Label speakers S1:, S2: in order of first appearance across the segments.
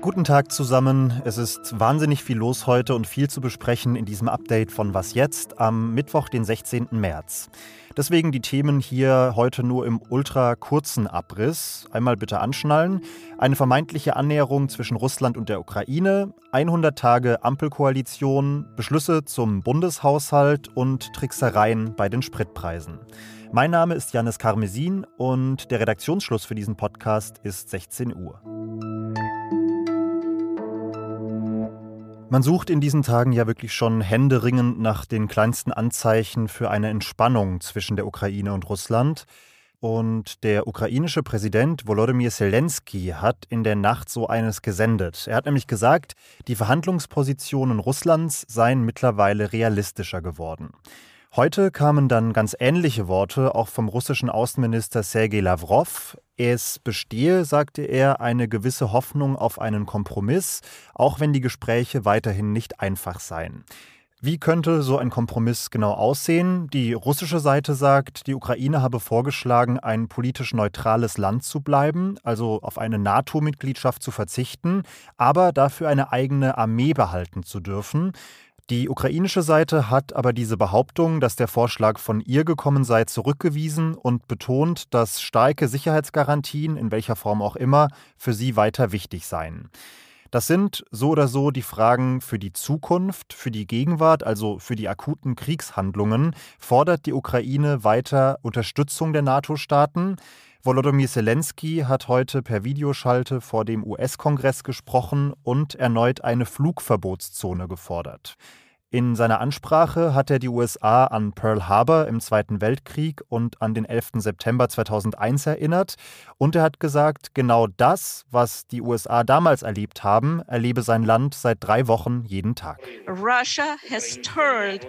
S1: Guten Tag zusammen. Es ist wahnsinnig viel los heute und viel zu besprechen in diesem Update von Was jetzt am Mittwoch, den 16. März. Deswegen die Themen hier heute nur im ultra kurzen Abriss. Einmal bitte anschnallen. Eine vermeintliche Annäherung zwischen Russland und der Ukraine, 100 Tage Ampelkoalition, Beschlüsse zum Bundeshaushalt und Tricksereien bei den Spritpreisen. Mein Name ist Janis Karmesin und der Redaktionsschluss für diesen Podcast ist 16 Uhr. Man sucht in diesen Tagen ja wirklich schon händeringend nach den kleinsten Anzeichen für eine Entspannung zwischen der Ukraine und Russland. Und der ukrainische Präsident Volodymyr Zelensky hat in der Nacht so eines gesendet. Er hat nämlich gesagt, die Verhandlungspositionen Russlands seien mittlerweile realistischer geworden. Heute kamen dann ganz ähnliche Worte auch vom russischen Außenminister Sergei Lavrov. Es bestehe, sagte er, eine gewisse Hoffnung auf einen Kompromiss, auch wenn die Gespräche weiterhin nicht einfach seien. Wie könnte so ein Kompromiss genau aussehen? Die russische Seite sagt, die Ukraine habe vorgeschlagen, ein politisch neutrales Land zu bleiben, also auf eine NATO-Mitgliedschaft zu verzichten, aber dafür eine eigene Armee behalten zu dürfen. Die ukrainische Seite hat aber diese Behauptung, dass der Vorschlag von ihr gekommen sei, zurückgewiesen und betont, dass starke Sicherheitsgarantien, in welcher Form auch immer, für sie weiter wichtig seien. Das sind so oder so die Fragen für die Zukunft, für die Gegenwart, also für die akuten Kriegshandlungen. Fordert die Ukraine weiter Unterstützung der NATO-Staaten? Volodymyr Zelensky hat heute per Videoschalte vor dem US-Kongress gesprochen und erneut eine Flugverbotszone gefordert. In seiner Ansprache hat er die USA an Pearl Harbor im Zweiten Weltkrieg und an den 11. September 2001 erinnert und er hat gesagt, genau das, was die USA damals erlebt haben, erlebe sein Land seit drei Wochen jeden Tag. Russia has turned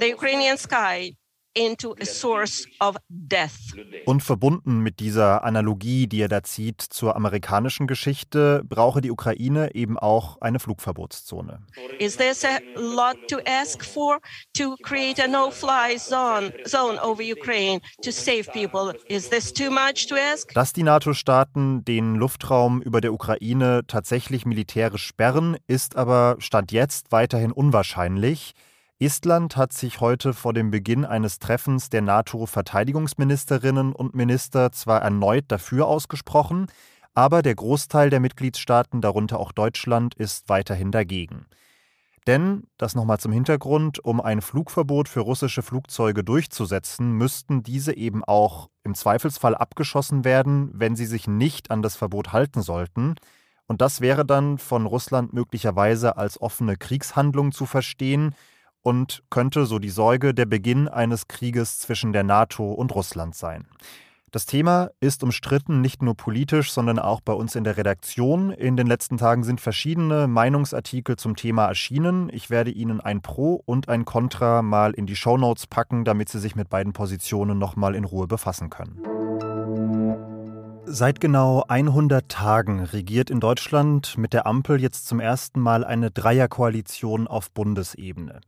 S1: the Ukrainian sky into a source of death. Und verbunden mit dieser Analogie, die er da zieht zur amerikanischen Geschichte, brauche die Ukraine eben auch eine Flugverbotszone. Is this a lot to ask for to create a no-fly zone, zone over Ukraine to save people? Is this too much to ask? Dass die NATO-Staaten den Luftraum über der Ukraine tatsächlich militärisch sperren, ist aber Stand jetzt weiterhin unwahrscheinlich. Estland hat sich heute vor dem Beginn eines Treffens der NATO-Verteidigungsministerinnen und Minister zwar erneut dafür ausgesprochen, aber der Großteil der Mitgliedstaaten, darunter auch Deutschland, ist weiterhin dagegen. Denn, das nochmal zum Hintergrund, um ein Flugverbot für russische Flugzeuge durchzusetzen, müssten diese eben auch im Zweifelsfall abgeschossen werden, wenn sie sich nicht an das Verbot halten sollten. Und das wäre dann von Russland möglicherweise als offene Kriegshandlung zu verstehen, und könnte so die Sorge der Beginn eines Krieges zwischen der NATO und Russland sein. Das Thema ist umstritten, nicht nur politisch, sondern auch bei uns in der Redaktion. In den letzten Tagen sind verschiedene Meinungsartikel zum Thema erschienen. Ich werde Ihnen ein Pro und ein Contra mal in die Shownotes packen, damit Sie sich mit beiden Positionen nochmal in Ruhe befassen können. Seit genau 100 Tagen regiert in Deutschland mit der Ampel jetzt zum ersten Mal eine Dreierkoalition auf Bundesebene.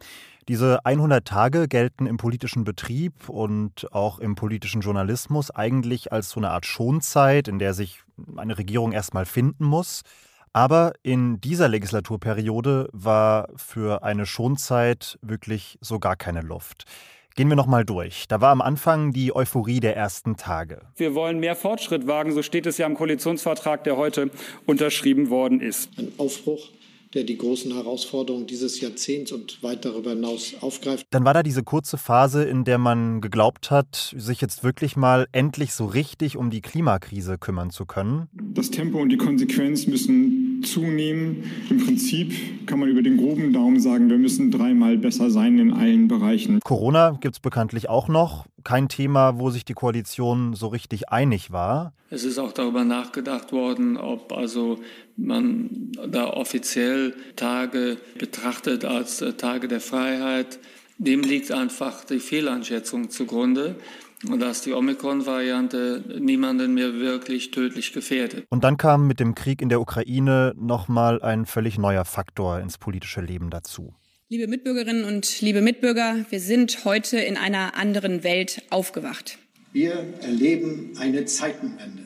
S1: Diese 100 Tage gelten im politischen Betrieb und auch im politischen Journalismus eigentlich als so eine Art Schonzeit, in der sich eine Regierung erstmal finden muss. Aber in dieser Legislaturperiode war für eine Schonzeit wirklich so gar keine Luft. Gehen wir nochmal durch. Da war am Anfang die Euphorie der ersten Tage.
S2: Wir wollen mehr Fortschritt wagen, so steht es ja im Koalitionsvertrag, der heute unterschrieben worden ist.
S3: Ein Aufbruch der die großen Herausforderungen dieses Jahrzehnts und weit darüber hinaus aufgreift.
S1: Dann war da diese kurze Phase, in der man geglaubt hat, sich jetzt wirklich mal endlich so richtig um die Klimakrise kümmern zu können.
S2: Das Tempo und die Konsequenz müssen zunehmen. Im Prinzip kann man über den groben Daumen sagen, wir müssen dreimal besser sein in allen Bereichen.
S1: Corona gibt es bekanntlich auch noch. Kein Thema, wo sich die Koalition so richtig einig war.
S4: Es ist auch darüber nachgedacht worden, ob also man da offiziell Tage betrachtet als Tage der Freiheit. Dem liegt einfach die Fehleinschätzung zugrunde dass die Omikron-Variante niemanden mehr wirklich tödlich gefährdet.
S1: Und dann kam mit dem Krieg in der Ukraine nochmal ein völlig neuer Faktor ins politische Leben dazu.
S5: Liebe Mitbürgerinnen und liebe Mitbürger, wir sind heute in einer anderen Welt aufgewacht.
S3: Wir erleben eine Zeitenwende.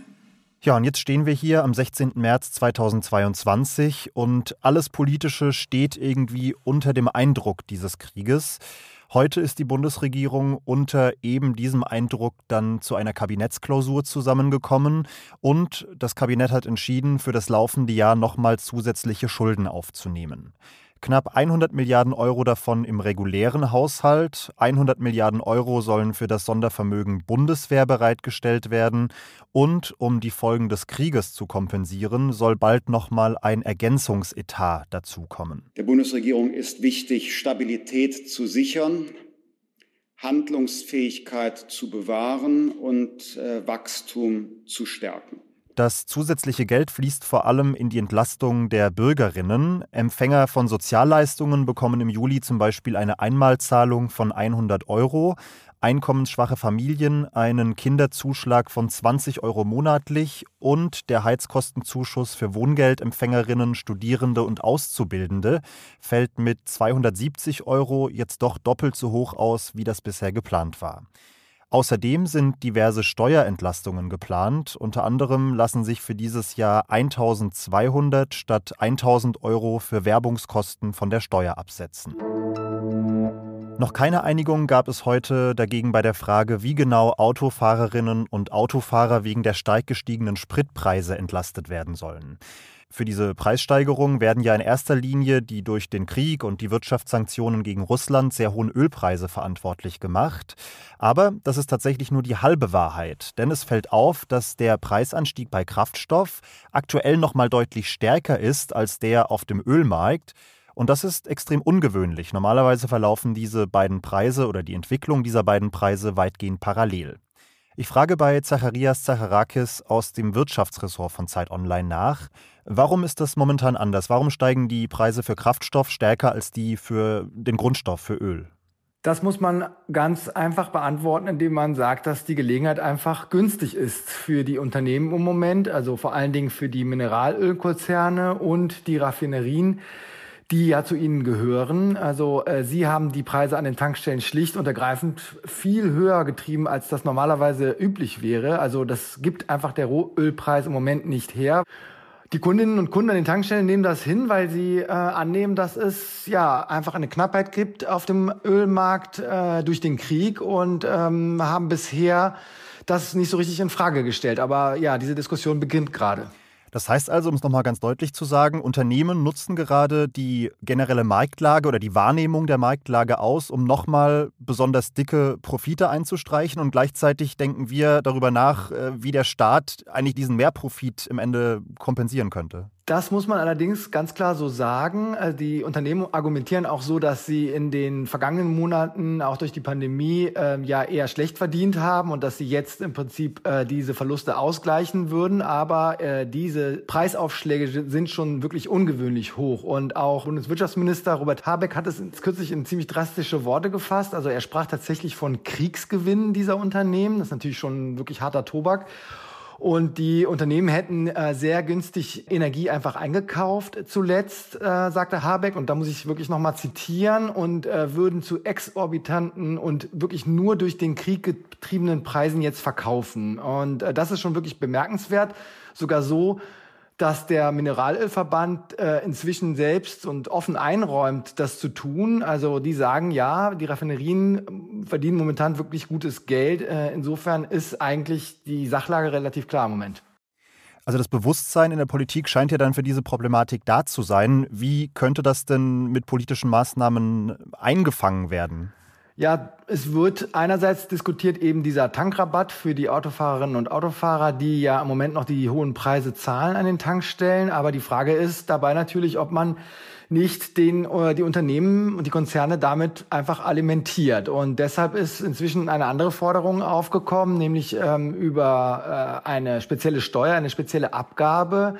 S1: Ja, und jetzt stehen wir hier am 16. März 2022 und alles Politische steht irgendwie unter dem Eindruck dieses Krieges. Heute ist die Bundesregierung unter eben diesem Eindruck dann zu einer Kabinettsklausur zusammengekommen und das Kabinett hat entschieden, für das laufende Jahr nochmal zusätzliche Schulden aufzunehmen. Knapp 100 Milliarden Euro davon im regulären Haushalt. 100 Milliarden Euro sollen für das Sondervermögen Bundeswehr bereitgestellt werden. Und um die Folgen des Krieges zu kompensieren, soll bald nochmal ein Ergänzungsetat dazukommen.
S5: Der Bundesregierung ist wichtig, Stabilität zu sichern, Handlungsfähigkeit zu bewahren und äh, Wachstum zu stärken.
S1: Das zusätzliche Geld fließt vor allem in die Entlastung der Bürgerinnen. Empfänger von Sozialleistungen bekommen im Juli zum Beispiel eine Einmalzahlung von 100 Euro. Einkommensschwache Familien einen Kinderzuschlag von 20 Euro monatlich und der Heizkostenzuschuss für Wohngeldempfängerinnen, Studierende und Auszubildende fällt mit 270 Euro jetzt doch doppelt so hoch aus, wie das bisher geplant war. Außerdem sind diverse Steuerentlastungen geplant. Unter anderem lassen sich für dieses Jahr 1200 statt 1000 Euro für Werbungskosten von der Steuer absetzen. Noch keine Einigung gab es heute dagegen bei der Frage, wie genau Autofahrerinnen und Autofahrer wegen der stark gestiegenen Spritpreise entlastet werden sollen. Für diese Preissteigerung werden ja in erster Linie die durch den Krieg und die Wirtschaftssanktionen gegen Russland sehr hohen Ölpreise verantwortlich gemacht. Aber das ist tatsächlich nur die halbe Wahrheit, denn es fällt auf, dass der Preisanstieg bei Kraftstoff aktuell noch mal deutlich stärker ist als der auf dem Ölmarkt. Und das ist extrem ungewöhnlich. Normalerweise verlaufen diese beiden Preise oder die Entwicklung dieser beiden Preise weitgehend parallel. Ich frage bei Zacharias Zacharakis aus dem Wirtschaftsressort von Zeit Online nach, warum ist das momentan anders? Warum steigen die Preise für Kraftstoff stärker als die für den Grundstoff, für Öl?
S6: Das muss man ganz einfach beantworten, indem man sagt, dass die Gelegenheit einfach günstig ist für die Unternehmen im Moment, also vor allen Dingen für die Mineralölkonzerne und die Raffinerien die ja zu Ihnen gehören. Also äh, Sie haben die Preise an den Tankstellen schlicht und ergreifend viel höher getrieben, als das normalerweise üblich wäre. Also das gibt einfach der Rohölpreis im Moment nicht her. Die Kundinnen und Kunden an den Tankstellen nehmen das hin, weil sie äh, annehmen, dass es ja einfach eine Knappheit gibt auf dem Ölmarkt äh, durch den Krieg und ähm, haben bisher das nicht so richtig in Frage gestellt. Aber ja, diese Diskussion beginnt gerade.
S1: Das heißt also, um es nochmal ganz deutlich zu sagen, Unternehmen nutzen gerade die generelle Marktlage oder die Wahrnehmung der Marktlage aus, um nochmal besonders dicke Profite einzustreichen. Und gleichzeitig denken wir darüber nach, äh, wie der Staat eigentlich diesen Mehrprofit im Ende kompensieren könnte.
S6: Das muss man allerdings ganz klar so sagen. Äh, die Unternehmen argumentieren auch so, dass sie in den vergangenen Monaten auch durch die Pandemie äh, ja eher schlecht verdient haben und dass sie jetzt im Prinzip äh, diese Verluste ausgleichen würden. Aber äh, diese Preisaufschläge sind schon wirklich ungewöhnlich hoch. Und auch Bundeswirtschaftsminister Robert Habeck hat es kürzlich in ziemlich drastische Worte gefasst. Also er sprach tatsächlich von Kriegsgewinnen dieser Unternehmen. Das ist natürlich schon wirklich harter Tobak. Und die Unternehmen hätten äh, sehr günstig Energie einfach eingekauft zuletzt, äh, sagte Habeck. Und da muss ich wirklich nochmal zitieren und äh, würden zu exorbitanten und wirklich nur durch den Krieg getriebenen Preisen jetzt verkaufen. Und äh, das ist schon wirklich bemerkenswert. Sogar so, dass der Mineralölverband äh, inzwischen selbst und offen einräumt, das zu tun. Also die sagen, ja, die Raffinerien ähm, verdienen momentan wirklich gutes Geld. Äh, insofern ist eigentlich die Sachlage relativ klar im Moment.
S1: Also das Bewusstsein in der Politik scheint ja dann für diese Problematik da zu sein. Wie könnte das denn mit politischen Maßnahmen eingefangen werden?
S6: Ja, es wird einerseits diskutiert eben dieser Tankrabatt für die Autofahrerinnen und Autofahrer, die ja im Moment noch die hohen Preise zahlen an den Tankstellen. Aber die Frage ist dabei natürlich, ob man nicht den, äh, die Unternehmen und die Konzerne damit einfach alimentiert. Und deshalb ist inzwischen eine andere Forderung aufgekommen, nämlich ähm, über äh, eine spezielle Steuer, eine spezielle Abgabe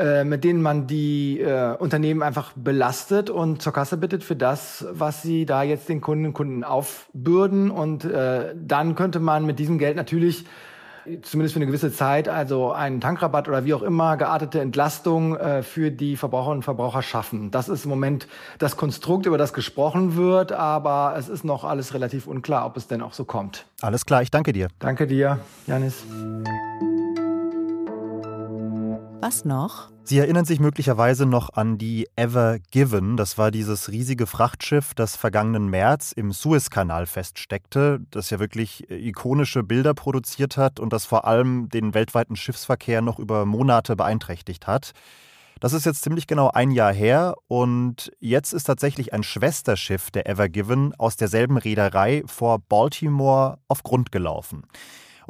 S6: äh, mit denen man die äh, Unternehmen einfach belastet und zur Kasse bittet für das, was sie da jetzt den Kunden und Kunden aufbürden. Und äh, dann könnte man mit diesem Geld natürlich zumindest für eine gewisse Zeit, also einen Tankrabatt oder wie auch immer, geartete Entlastung äh, für die Verbraucherinnen und Verbraucher schaffen. Das ist im Moment das Konstrukt, über das gesprochen wird, aber es ist noch alles relativ unklar, ob es denn auch so kommt.
S1: Alles klar, ich danke dir.
S6: Danke dir, Janis.
S7: Was noch?
S1: Sie erinnern sich möglicherweise noch an die Ever Given. Das war dieses riesige Frachtschiff, das vergangenen März im Suezkanal feststeckte, das ja wirklich ikonische Bilder produziert hat und das vor allem den weltweiten Schiffsverkehr noch über Monate beeinträchtigt hat. Das ist jetzt ziemlich genau ein Jahr her und jetzt ist tatsächlich ein Schwesterschiff der Ever Given aus derselben Reederei vor Baltimore auf Grund gelaufen.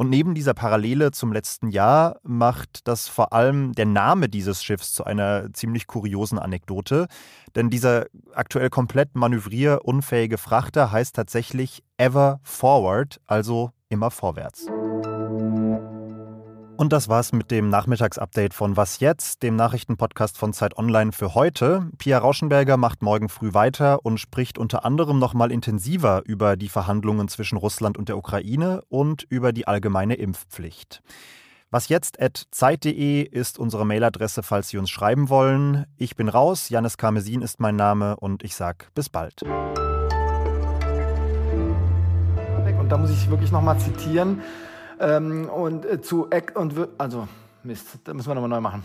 S1: Und neben dieser Parallele zum letzten Jahr macht das vor allem der Name dieses Schiffs zu einer ziemlich kuriosen Anekdote. Denn dieser aktuell komplett manövrierunfähige Frachter heißt tatsächlich Ever Forward, also immer vorwärts. Und das war's mit dem Nachmittagsupdate von Was jetzt, dem Nachrichtenpodcast von Zeit Online für heute. Pia Rauschenberger macht morgen früh weiter und spricht unter anderem nochmal intensiver über die Verhandlungen zwischen Russland und der Ukraine und über die allgemeine Impfpflicht. Was jetzt at zeit.de ist unsere Mailadresse, falls Sie uns schreiben wollen. Ich bin raus, Janis Karmesin ist mein Name und ich sag bis bald.
S6: Und da muss ich wirklich nochmal zitieren. Ähm, und äh, zu Eck und also Mist, da müssen wir nochmal neu machen.